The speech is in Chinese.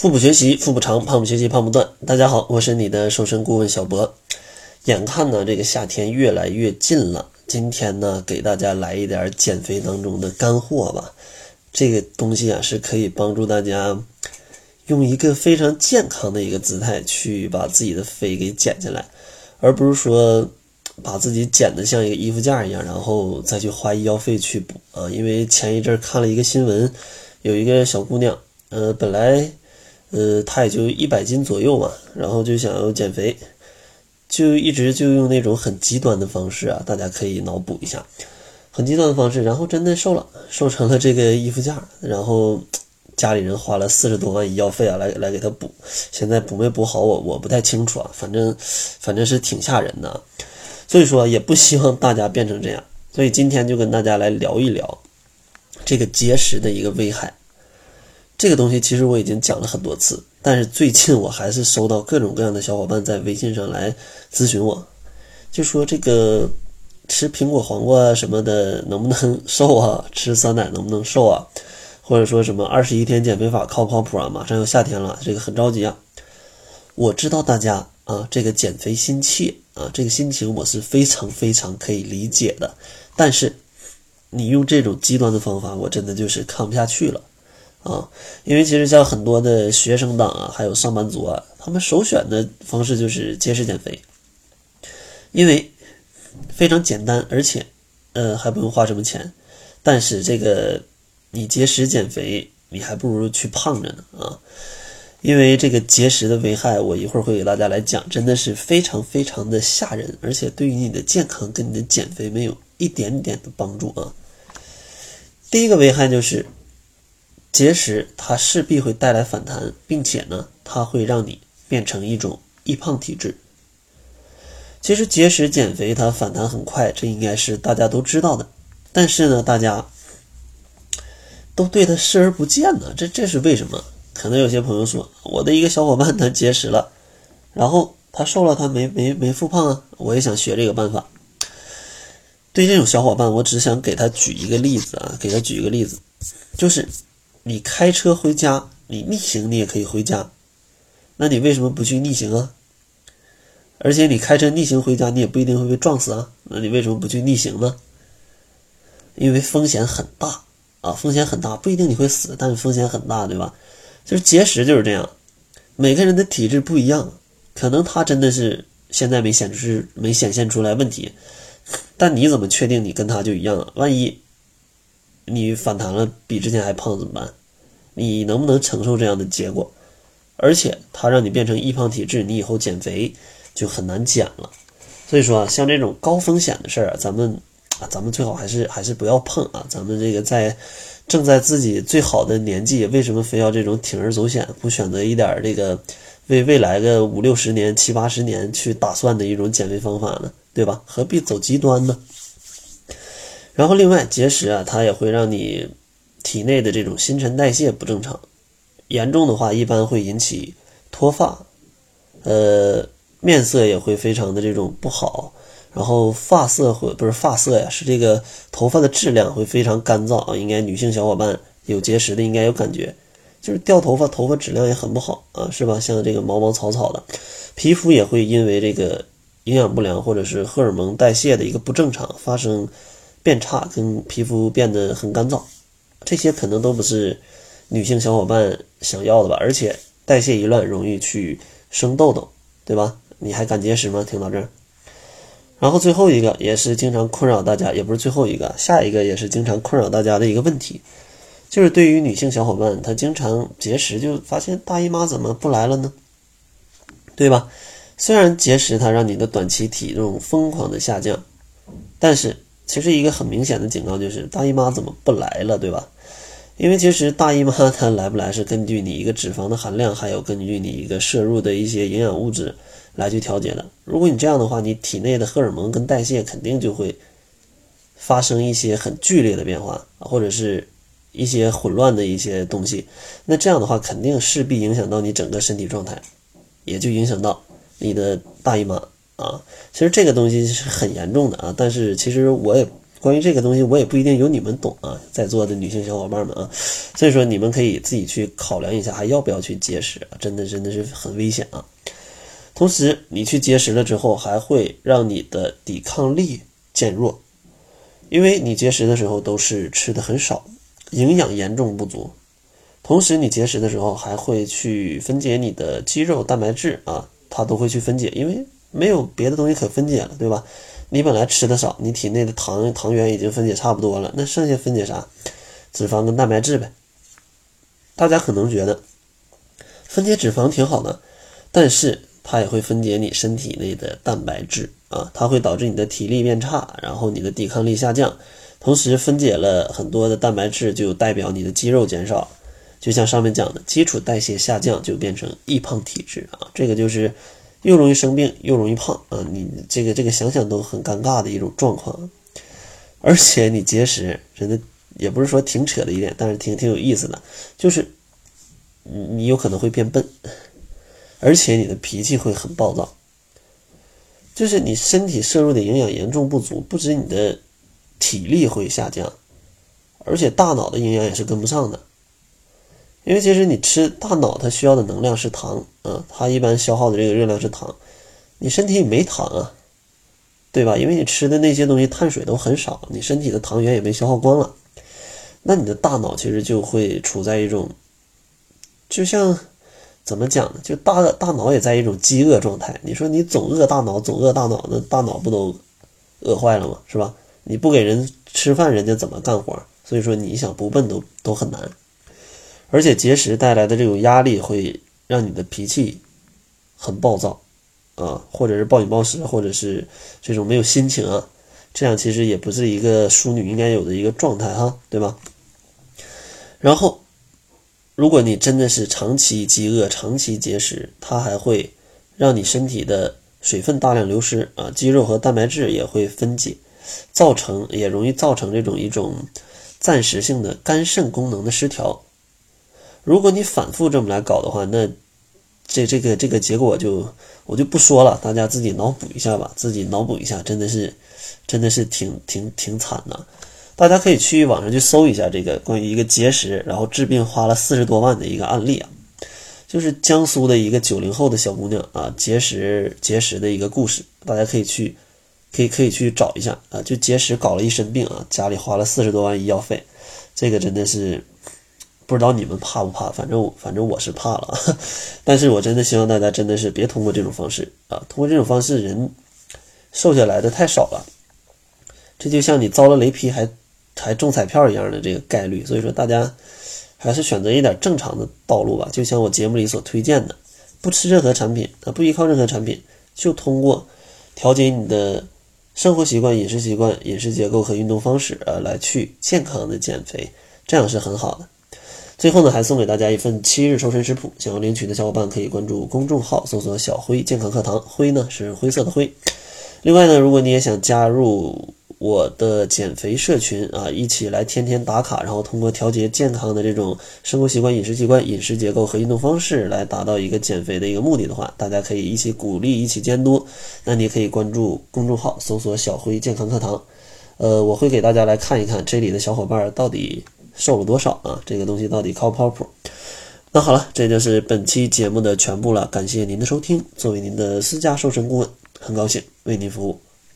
腹部学习，腹部长；胖不学习，胖不断。大家好，我是你的瘦身顾问小博。眼看呢，这个夏天越来越近了，今天呢，给大家来一点减肥当中的干货吧。这个东西啊，是可以帮助大家用一个非常健康的一个姿态去把自己的肥给减下来，而不是说把自己减得像一个衣服架一样，然后再去花医药费去补啊。因为前一阵看了一个新闻，有一个小姑娘，呃，本来。呃，他也就一百斤左右嘛，然后就想要减肥，就一直就用那种很极端的方式啊，大家可以脑补一下，很极端的方式，然后真的瘦了，瘦成了这个衣服架，然后家里人花了四十多万医药费啊，来来给他补，现在补没补好，我我不太清楚啊，反正反正是挺吓人的，所以说也不希望大家变成这样，所以今天就跟大家来聊一聊这个节食的一个危害。这个东西其实我已经讲了很多次，但是最近我还是收到各种各样的小伙伴在微信上来咨询我，就说这个吃苹果黄瓜什么的能不能瘦啊？吃酸奶能不能瘦啊？或者说什么二十一天减肥法靠不靠谱啊？马上要夏天了，这个很着急啊！我知道大家啊，这个减肥心切啊，这个心情我是非常非常可以理解的，但是你用这种极端的方法，我真的就是看不下去了。啊，因为其实像很多的学生党啊，还有上班族啊，他们首选的方式就是节食减肥，因为非常简单，而且呃还不用花什么钱。但是这个你节食减肥，你还不如去胖着呢啊！因为这个节食的危害，我一会儿会给大家来讲，真的是非常非常的吓人，而且对于你的健康跟你的减肥没有一点点的帮助啊。第一个危害就是。节食它势必会带来反弹，并且呢，它会让你变成一种易胖体质。其实节食减肥它反弹很快，这应该是大家都知道的。但是呢，大家都对它视而不见呢，这这是为什么？可能有些朋友说，我的一个小伙伴他节食了，然后他瘦了，他没没没复胖啊。我也想学这个办法。对这种小伙伴，我只想给他举一个例子啊，给他举一个例子，就是。你开车回家，你逆行你也可以回家，那你为什么不去逆行啊？而且你开车逆行回家，你也不一定会被撞死啊，那你为什么不去逆行呢？因为风险很大啊，风险很大，不一定你会死，但是风险很大，对吧？就是节食就是这样，每个人的体质不一样，可能他真的是现在没显示没显现出来问题，但你怎么确定你跟他就一样啊？万一？你反弹了，比之前还胖怎么办？你能不能承受这样的结果？而且它让你变成易胖体质，你以后减肥就很难减了。所以说啊，像这种高风险的事儿啊，咱们啊，咱们最好还是还是不要碰啊。咱们这个在正在自己最好的年纪，为什么非要这种铤而走险，不选择一点这个为未来个五六十年、七八十年去打算的一种减肥方法呢？对吧？何必走极端呢？然后，另外节食啊，它也会让你体内的这种新陈代谢不正常，严重的话一般会引起脱发，呃，面色也会非常的这种不好，然后发色会不是发色呀，是这个头发的质量会非常干燥啊。应该女性小伙伴有节食的应该有感觉，就是掉头发，头发质量也很不好啊，是吧？像这个毛毛草草的，皮肤也会因为这个营养不良或者是荷尔蒙代谢的一个不正常发生。变差跟皮肤变得很干燥，这些可能都不是女性小伙伴想要的吧？而且代谢一乱，容易去生痘痘，对吧？你还敢节食吗？听到这儿，然后最后一个也是经常困扰大家，也不是最后一个，下一个也是经常困扰大家的一个问题，就是对于女性小伙伴，她经常节食，就发现大姨妈怎么不来了呢？对吧？虽然节食它让你的短期体重疯狂的下降，但是。其实一个很明显的警告就是大姨妈怎么不来了，对吧？因为其实大姨妈它来不来是根据你一个脂肪的含量，还有根据你一个摄入的一些营养物质来去调节的。如果你这样的话，你体内的荷尔蒙跟代谢肯定就会发生一些很剧烈的变化，或者是一些混乱的一些东西。那这样的话，肯定势必影响到你整个身体状态，也就影响到你的大姨妈。啊，其实这个东西是很严重的啊，但是其实我也关于这个东西，我也不一定有你们懂啊，在座的女性小伙伴们啊，所以说你们可以自己去考量一下，还要不要去节食啊？真的真的是很危险啊！同时，你去节食了之后，还会让你的抵抗力减弱，因为你节食的时候都是吃的很少，营养严重不足。同时，你节食的时候还会去分解你的肌肉蛋白质啊，它都会去分解，因为没有别的东西可分解了，对吧？你本来吃的少，你体内的糖糖原已经分解差不多了，那剩下分解啥？脂肪跟蛋白质呗。大家可能觉得分解脂肪挺好的，但是它也会分解你身体内的蛋白质啊，它会导致你的体力变差，然后你的抵抗力下降。同时，分解了很多的蛋白质，就代表你的肌肉减少。就像上面讲的，基础代谢下降就变成易胖体质啊，这个就是又容易生病又容易胖啊，你这个这个想想都很尴尬的一种状况。而且你节食真的也不是说挺扯的一点，但是挺挺有意思的，就是你有可能会变笨，而且你的脾气会很暴躁，就是你身体摄入的营养严重不足，不止你的体力会下降，而且大脑的营养也是跟不上的。因为其实你吃大脑，它需要的能量是糖啊，它一般消耗的这个热量是糖，你身体里没糖啊，对吧？因为你吃的那些东西碳水都很少，你身体的糖原也被消耗光了，那你的大脑其实就会处在一种，就像怎么讲呢？就大大脑也在一种饥饿状态。你说你总饿大脑，总饿大脑，那大脑不都饿坏了吗？是吧？你不给人吃饭，人家怎么干活？所以说你想不笨都都很难。而且节食带来的这种压力会让你的脾气很暴躁啊，或者是暴饮暴食，或者是这种没有心情啊，这样其实也不是一个淑女应该有的一个状态哈，对吧？然后，如果你真的是长期饥饿、长期节食，它还会让你身体的水分大量流失啊，肌肉和蛋白质也会分解，造成也容易造成这种一种暂时性的肝肾功能的失调。如果你反复这么来搞的话，那这这个这个结果就我就不说了，大家自己脑补一下吧，自己脑补一下，真的是真的是挺挺挺惨的。大家可以去网上去搜一下这个关于一个结石然后治病花了四十多万的一个案例啊，就是江苏的一个九零后的小姑娘啊，结石结石的一个故事，大家可以去可以可以去找一下啊，就结石搞了一身病啊，家里花了四十多万医药费，这个真的是。不知道你们怕不怕？反正反正我是怕了，但是我真的希望大家真的是别通过这种方式啊！通过这种方式，人瘦下来的太少了，这就像你遭了雷劈还还中彩票一样的这个概率。所以说，大家还是选择一点正常的道路吧。就像我节目里所推荐的，不吃任何产品啊，不依靠任何产品，就通过调节你的生活习惯、饮食习惯、饮食结构和运动方式啊，来去健康的减肥，这样是很好的。最后呢，还送给大家一份七日瘦身食谱，想要领取的小伙伴可以关注公众号，搜索“小辉健康课堂”，辉呢是灰色的灰。另外呢，如果你也想加入我的减肥社群啊，一起来天天打卡，然后通过调节健康的这种生活习惯、饮食习惯、饮食结构和运动方式来达到一个减肥的一个目的的话，大家可以一起鼓励、一起监督。那你可以关注公众号，搜索“小辉健康课堂”，呃，我会给大家来看一看这里的小伙伴到底。瘦了多少啊？这个东西到底靠不靠谱？那好了，这就是本期节目的全部了。感谢您的收听。作为您的私家瘦身顾问，很高兴为您服务。